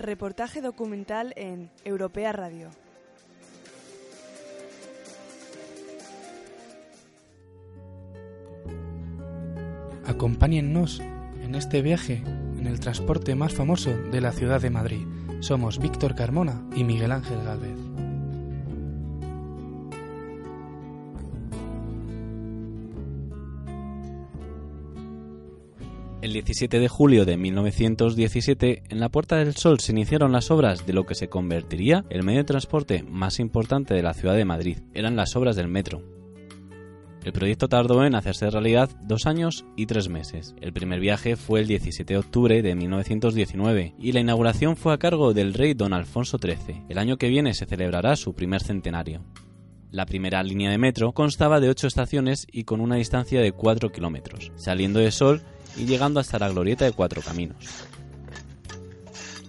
Reportaje documental en Europea Radio. Acompáñennos en este viaje en el transporte más famoso de la ciudad de Madrid. Somos Víctor Carmona y Miguel Ángel Galvez. El 17 de julio de 1917, en la Puerta del Sol se iniciaron las obras de lo que se convertiría el medio de transporte más importante de la ciudad de Madrid. Eran las obras del metro. El proyecto tardó en hacerse realidad dos años y tres meses. El primer viaje fue el 17 de octubre de 1919 y la inauguración fue a cargo del rey don Alfonso XIII. El año que viene se celebrará su primer centenario. La primera línea de metro constaba de ocho estaciones y con una distancia de 4 kilómetros, saliendo de Sol y llegando hasta la glorieta de Cuatro Caminos.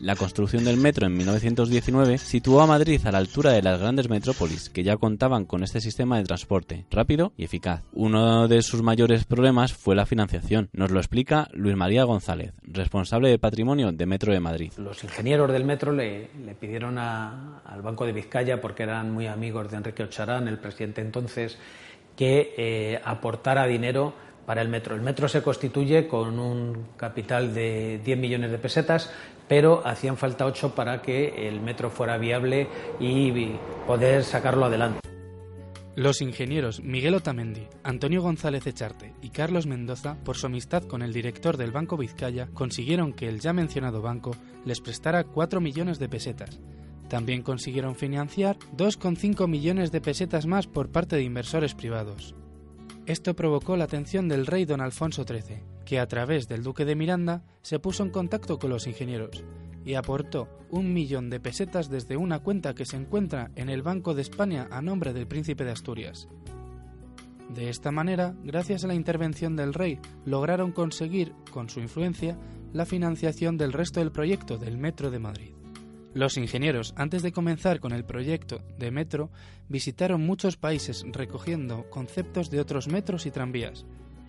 La construcción del metro en 1919 situó a Madrid a la altura de las grandes metrópolis, que ya contaban con este sistema de transporte rápido y eficaz. Uno de sus mayores problemas fue la financiación. Nos lo explica Luis María González, responsable de patrimonio de Metro de Madrid. Los ingenieros del metro le, pidieron al Banco de Vizcaya, porque eran muy amigos de Enrique Ocharán, el presidente entonces, que eh, aportara dinero para el metro. El metro se constituye con un capital de 10 millones de pesetas, pero hacían falta 8 para que el metro fuera viable y poder sacarlo adelante. Los ingenieros Miguel Otamendi, Antonio González Echarte y Carlos Mendoza, por su amistad con el director del Banco Vizcaya, consiguieron que el ya mencionado banco les prestara 4 millones de pesetas. También consiguieron financiar 2,5 millones de pesetas más por parte de inversores privados. Esto provocó la atención del rey don Alfonso XIII, que a través del duque de Miranda se puso en contacto con los ingenieros y aportó un millón de pesetas desde una cuenta que se encuentra en el Banco de España a nombre del príncipe de Asturias. De esta manera, gracias a la intervención del rey, lograron conseguir, con su influencia, la financiación del resto del proyecto del Metro de Madrid. Los ingenieros, antes de comenzar con el proyecto de metro, visitaron muchos países recogiendo conceptos de otros metros y tranvías,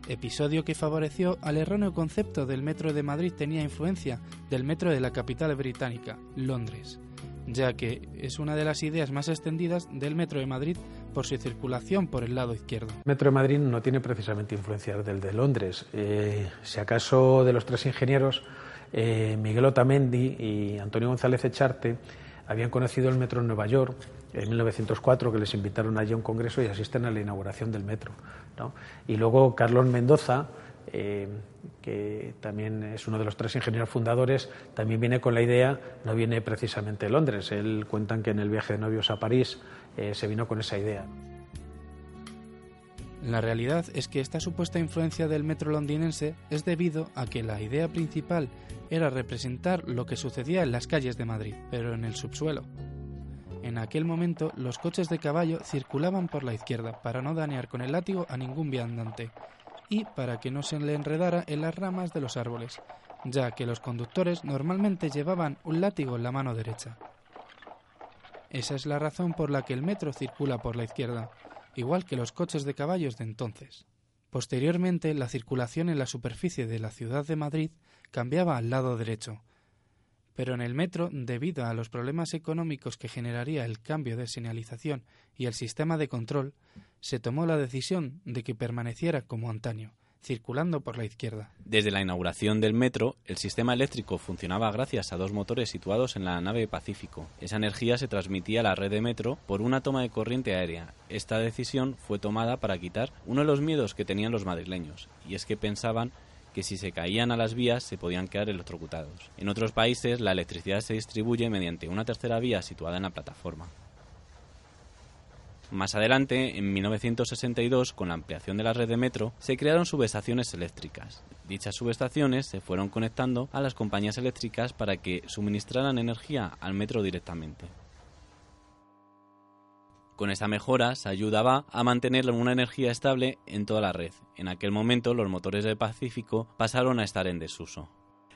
episodio que favoreció al erróneo concepto del metro de Madrid tenía influencia del metro de la capital británica, Londres, ya que es una de las ideas más extendidas del metro de Madrid por su circulación por el lado izquierdo. Metro de Madrid no tiene precisamente influencia del de Londres. Eh, si acaso de los tres ingenieros, eh, Miguel Otamendi y Antonio González Echarte habían conocido el metro en Nueva York en 1904, que les invitaron allí a un congreso y asisten a la inauguración del metro. ¿no? Y luego Carlos Mendoza, eh, que también es uno de los tres ingenieros fundadores, también viene con la idea, no viene precisamente de Londres, él cuentan que en el viaje de novios a París eh, se vino con esa idea. La realidad es que esta supuesta influencia del metro londinense es debido a que la idea principal era representar lo que sucedía en las calles de Madrid, pero en el subsuelo. En aquel momento los coches de caballo circulaban por la izquierda para no dañar con el látigo a ningún viandante y para que no se le enredara en las ramas de los árboles, ya que los conductores normalmente llevaban un látigo en la mano derecha. Esa es la razón por la que el metro circula por la izquierda, igual que los coches de caballos de entonces. Posteriormente, la circulación en la superficie de la ciudad de Madrid cambiaba al lado derecho. Pero en el metro, debido a los problemas económicos que generaría el cambio de señalización y el sistema de control, se tomó la decisión de que permaneciera como antaño, circulando por la izquierda. Desde la inauguración del metro, el sistema eléctrico funcionaba gracias a dos motores situados en la nave Pacífico. Esa energía se transmitía a la red de metro por una toma de corriente aérea. Esta decisión fue tomada para quitar uno de los miedos que tenían los madrileños, y es que pensaban que si se caían a las vías se podían quedar electrocutados. En otros países la electricidad se distribuye mediante una tercera vía situada en la plataforma. Más adelante, en 1962, con la ampliación de la red de metro, se crearon subestaciones eléctricas. Dichas subestaciones se fueron conectando a las compañías eléctricas para que suministraran energía al metro directamente. Con esta mejora se ayudaba a mantener una energía estable en toda la red. En aquel momento los motores del Pacífico pasaron a estar en desuso.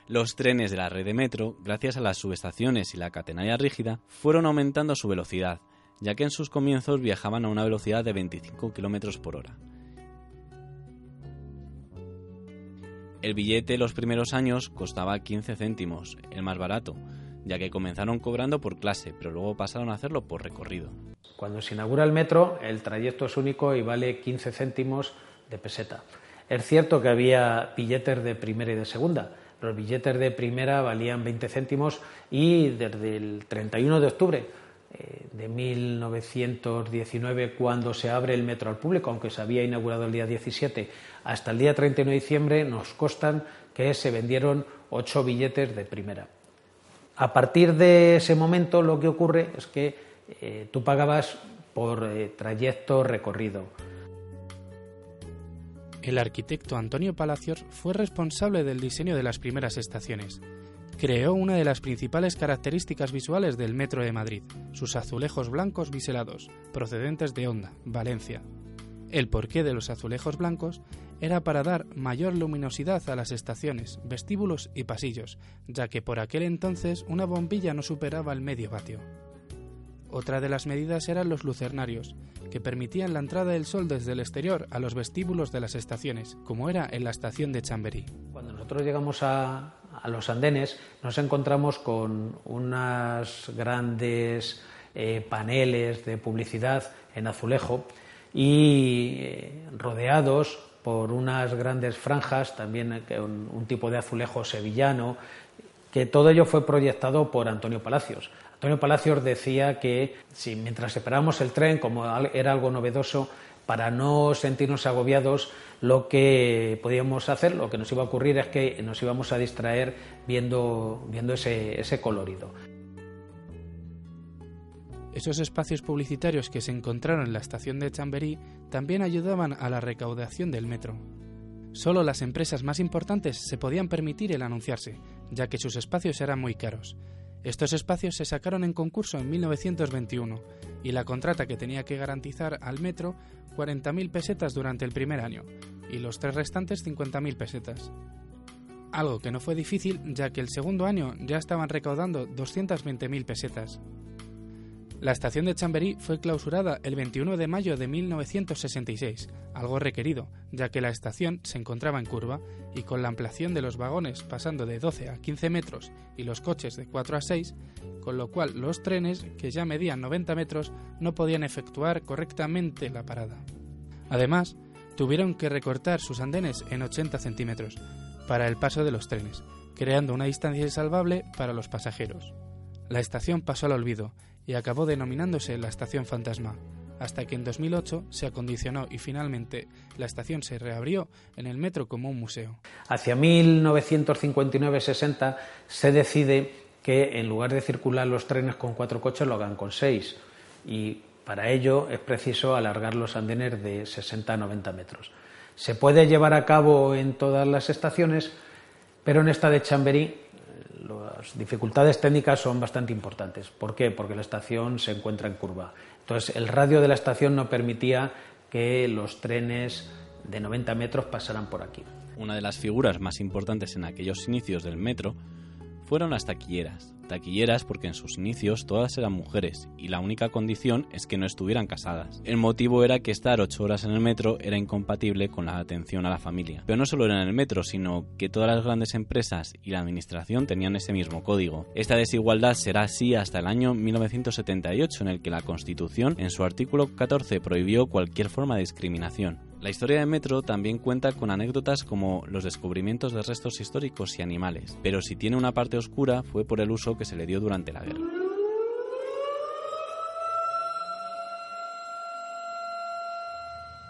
Los trenes de la red de metro, gracias a las subestaciones y la catenaria rígida, fueron aumentando su velocidad, ya que en sus comienzos viajaban a una velocidad de 25 km por hora. El billete los primeros años costaba 15 céntimos, el más barato, ya que comenzaron cobrando por clase, pero luego pasaron a hacerlo por recorrido. Cuando se inaugura el metro, el trayecto es único y vale 15 céntimos de peseta. Es cierto que había billetes de primera y de segunda. Los billetes de primera valían 20 céntimos y desde el 31 de octubre de 1919, cuando se abre el metro al público, aunque se había inaugurado el día 17, hasta el día 31 de diciembre, nos constan que se vendieron 8 billetes de primera. A partir de ese momento lo que ocurre es que eh, tú pagabas por eh, trayecto recorrido. El arquitecto Antonio Palacios fue responsable del diseño de las primeras estaciones. Creó una de las principales características visuales del Metro de Madrid, sus azulejos blancos biselados, procedentes de Honda, Valencia. El porqué de los azulejos blancos era para dar mayor luminosidad a las estaciones, vestíbulos y pasillos, ya que por aquel entonces una bombilla no superaba el medio vatio. Otra de las medidas eran los lucernarios, que permitían la entrada del sol desde el exterior a los vestíbulos de las estaciones, como era en la estación de Chamberí. Cuando nosotros llegamos a, los andenes, nos encontramos con unas grandes eh, paneles de publicidad en azulejo y eh, rodeados por unas grandes franjas, también un, tipo de azulejo sevillano, que todo ello fue proyectado por Antonio Palacios. Antonio Palacios decía que si mientras esperábamos el tren, como era algo novedoso, para no sentirnos agobiados, lo que podíamos hacer, lo que nos iba a ocurrir es que nos íbamos a distraer viendo, viendo ese colorido. Esos espacios publicitarios que se encontraron en la estación de Chamberí también ayudaban a la recaudación del metro. Solo las empresas más importantes se podían permitir el anunciarse, ya que sus espacios eran muy caros. Estos espacios se sacaron en concurso en 1921 y la contrata que tenía que garantizar al metro 40.000 pesetas durante el primer año y los tres restantes 50.000 pesetas. Algo que no fue difícil ya que el segundo año ya estaban recaudando 220.000 pesetas. La estación de Chamberí fue clausurada el 21 de mayo de 1966, algo requerido, ya que la estación se encontraba en curva y con la ampliación de los vagones pasando de 12 a 15 metros y los coches de 4 a 6, con lo cual los trenes, que ya medían 90 metros, no podían efectuar correctamente la parada. Además, tuvieron que recortar sus andenes en 80 centímetros para el paso de los trenes, creando una distancia salvable para los pasajeros. La estación pasó al olvido y acabó denominándose la Estación Fantasma, hasta que en 2008 se acondicionó y finalmente la estación se reabrió en el metro como un museo. Hacia 1959-60 se decide que en lugar de circular los trenes con cuatro coches lo hagan con seis y para ello es preciso alargar los andenes de 60 a 90 metros. Se puede llevar a cabo en todas las estaciones, pero en esta de Chamberí las dificultades técnicas son bastante importantes. ¿Por qué? Porque la estación se encuentra en curva. Entonces, el radio de la estación no permitía que los trenes de 90 metros pasaran por aquí. Una de las figuras más importantes en aquellos inicios del metro fueron las taquilleras. Taquilleras porque en sus inicios todas eran mujeres y la única condición es que no estuvieran casadas. El motivo era que estar ocho horas en el metro era incompatible con la atención a la familia. Pero no solo era en el metro, sino que todas las grandes empresas y la administración tenían ese mismo código. Esta desigualdad será así hasta el año 1978 en el que la Constitución en su artículo 14 prohibió cualquier forma de discriminación. La historia de Metro también cuenta con anécdotas como los descubrimientos de restos históricos y animales, pero si tiene una parte oscura fue por el uso que se le dio durante la guerra.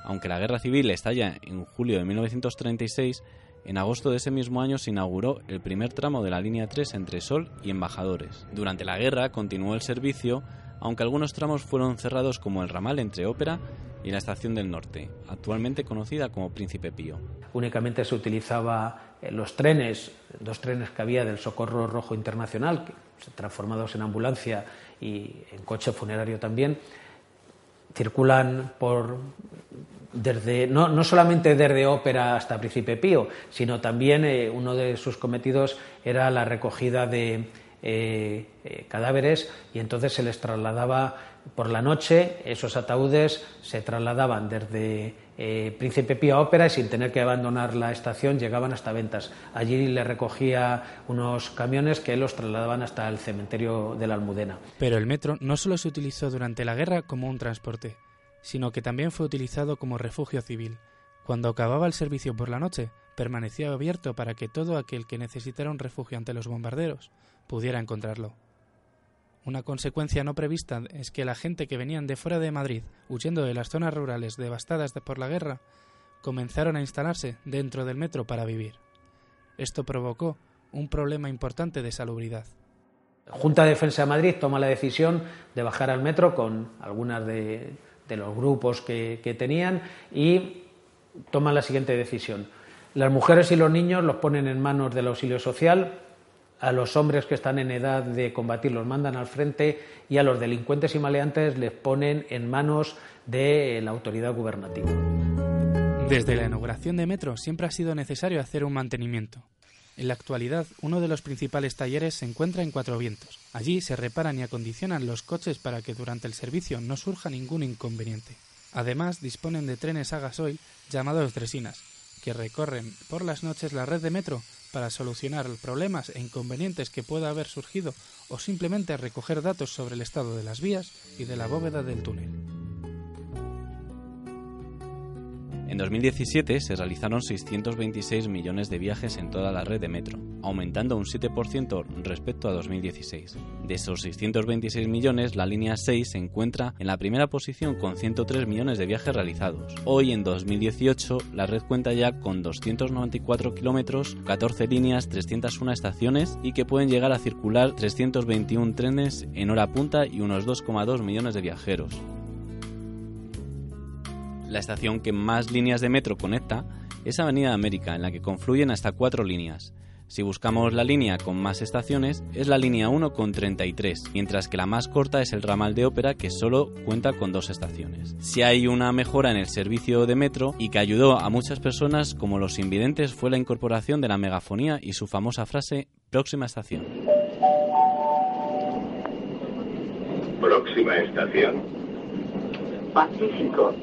Aunque la guerra civil estalla en julio de 1936, en agosto de ese mismo año se inauguró el primer tramo de la línea 3 entre Sol y Embajadores. Durante la guerra continuó el servicio aunque algunos tramos fueron cerrados como el ramal entre Ópera y la estación del norte, actualmente conocida como Príncipe Pío. Únicamente se utilizaba eh, los trenes, dos trenes que había del Socorro Rojo Internacional, transformados en ambulancia y en coche funerario también, circulan por desde, no, no, solamente desde Ópera hasta Príncipe Pío, sino también eh, uno de sus cometidos era la recogida de eh, eh, cadáveres y entonces se les trasladaba por la noche, esos ataúdes se trasladaban desde Príncipe Pío a Ópera y sin tener que abandonar la estación llegaban hasta Ventas. Allí le recogía unos camiones que los trasladaban hasta el cementerio de la Almudena. Pero el metro no solo se utilizó durante la guerra como un transporte sino que también fue utilizado como refugio civil. Cuando acababa el servicio por la noche, permanecía abierto para que todo aquel que necesitara un refugio ante los bombarderos pudiera encontrarlo. Una consecuencia no prevista es que la gente que venían de fuera de Madrid, huyendo de las zonas rurales devastadas por la guerra, comenzaron a instalarse dentro del metro para vivir. Esto provocó un problema importante de salubridad. Junta de Defensa de Madrid toma la decisión de bajar al metro con algunas de de los grupos que, tenían y toman la siguiente decisión. Las mujeres y los niños los ponen en manos del auxilio social, a los hombres que están en edad de combatir los mandan al frente y a los delincuentes y maleantes les ponen en manos de la autoridad gubernativa. Desde la inauguración de Metro siempre ha sido necesario hacer un mantenimiento. En la actualidad, uno de los principales talleres se encuentra en Cuatro Vientos. Allí se reparan y acondicionan los coches para que durante el servicio no surja ningún inconveniente. Además, disponen de trenes a gasoil llamados dresinas, que recorren por las noches la red de metro para solucionar problemas e inconvenientes que pueda haber surgido o simplemente recoger datos sobre el estado de las vías y de la bóveda del túnel. En 2017 se realizaron 626 millones de viajes en toda la red de metro, aumentando un 7% respecto a 2016. De esos 626 millones, la línea 6 se encuentra en la primera posición con 103 millones de viajes realizados. Hoy, en 2018, la red cuenta ya con 294 kilómetros, 14 líneas, 301 estaciones y que pueden llegar a circular 321 trenes en hora punta y unos 2,2 millones de viajeros. La estación que más líneas de metro conecta es Avenida América, en la que confluyen hasta cuatro líneas. Si buscamos la línea con más estaciones, es la línea 1 con 33, mientras que la más corta es el ramal de ópera que solo cuenta con dos estaciones. Si hay una mejora en el servicio de metro y que ayudó a muchas personas como los invidentes fue la incorporación de la megafonía y su famosa frase próxima estación. Próxima estación. Pacífico.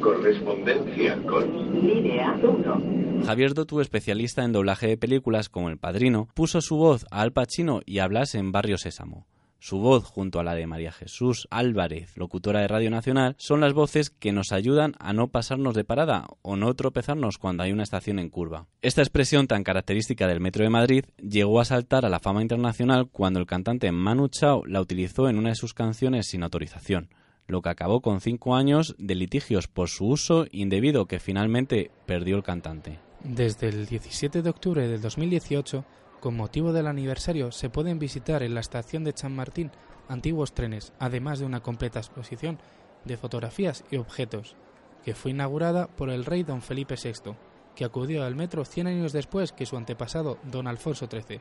Correspondencia con línea 1. Javier Dotu, especialista en doblaje de películas como El Padrino, puso su voz a Al Pacino y a Blas en Barrio Sésamo. Su voz, junto a la de María Jesús Álvarez, locutora de Radio Nacional, son las voces que nos ayudan a no pasarnos de parada o no tropezarnos cuando hay una estación en curva. Esta expresión tan característica del Metro de Madrid llegó a saltar a la fama internacional cuando el cantante Manu Chao la utilizó en una de sus canciones sin autorización lo que acabó con cinco años de litigios por su uso indebido que finalmente perdió el cantante. Desde el 17 de octubre del 2018, con motivo del aniversario, se pueden visitar en la estación de San Martín antiguos trenes, además de una completa exposición de fotografías y objetos, que fue inaugurada por el rey don Felipe VI, que acudió al metro 100 años después que su antepasado don Alfonso XIII.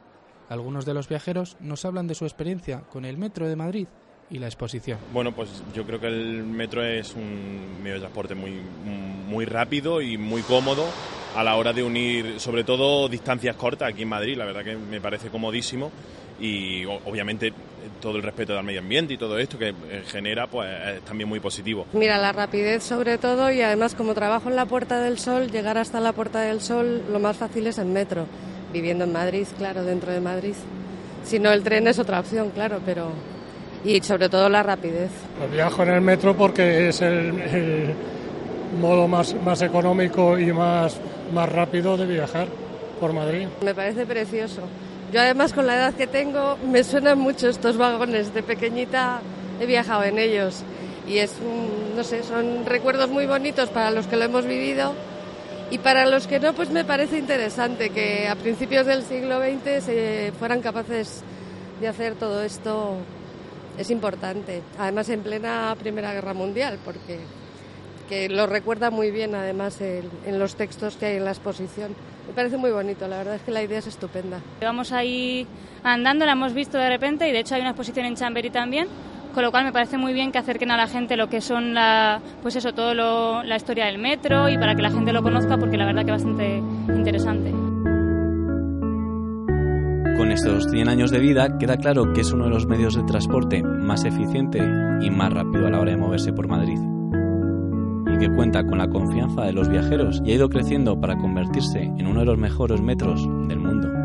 Algunos de los viajeros nos hablan de su experiencia con el metro de Madrid y la exposición? Bueno, pues yo creo que el metro es un medio de transporte muy, muy rápido y muy cómodo a la hora de unir, sobre todo, distancias cortas aquí en Madrid. La verdad que me parece comodísimo y obviamente todo el respeto al medio ambiente y todo esto que eh, genera pues es también muy positivo. Mira, la rapidez sobre todo y además como trabajo en la Puerta del Sol, llegar hasta la Puerta del Sol lo más fácil es en metro, viviendo en Madrid, claro, dentro de Madrid. Si no, el tren es otra opción, claro, pero y sobre todo la rapidez. Pues viajo en el metro porque es el, modo más, más económico y más, más rápido de viajar por Madrid. Me parece precioso. Yo además con la edad que tengo me suenan mucho estos vagones. De pequeñita he viajado en ellos y es, no sé, son recuerdos muy bonitos para los que lo hemos vivido y para los que no, pues me parece interesante que a principios del siglo XX se fueran capaces de hacer todo esto es importante. Además en plena Primera Guerra Mundial, porque que lo recuerda muy bien además en los textos que hay en la exposición. Me parece muy bonito, la verdad es que la idea es estupenda. Vamos ahí andando, la hemos visto de repente y de hecho hay una exposición en Chambery también, con lo cual me parece muy bien que acerquen a la gente lo que son la, pues eso, todo la historia del metro y para que la gente lo conozca porque la verdad que es bastante interesante. Con estos 100 años de vida queda claro que es uno de los medios de transporte más eficiente y más rápido a la hora de moverse por Madrid y que cuenta con la confianza de los viajeros y ha ido creciendo para convertirse en uno de los mejores metros del mundo.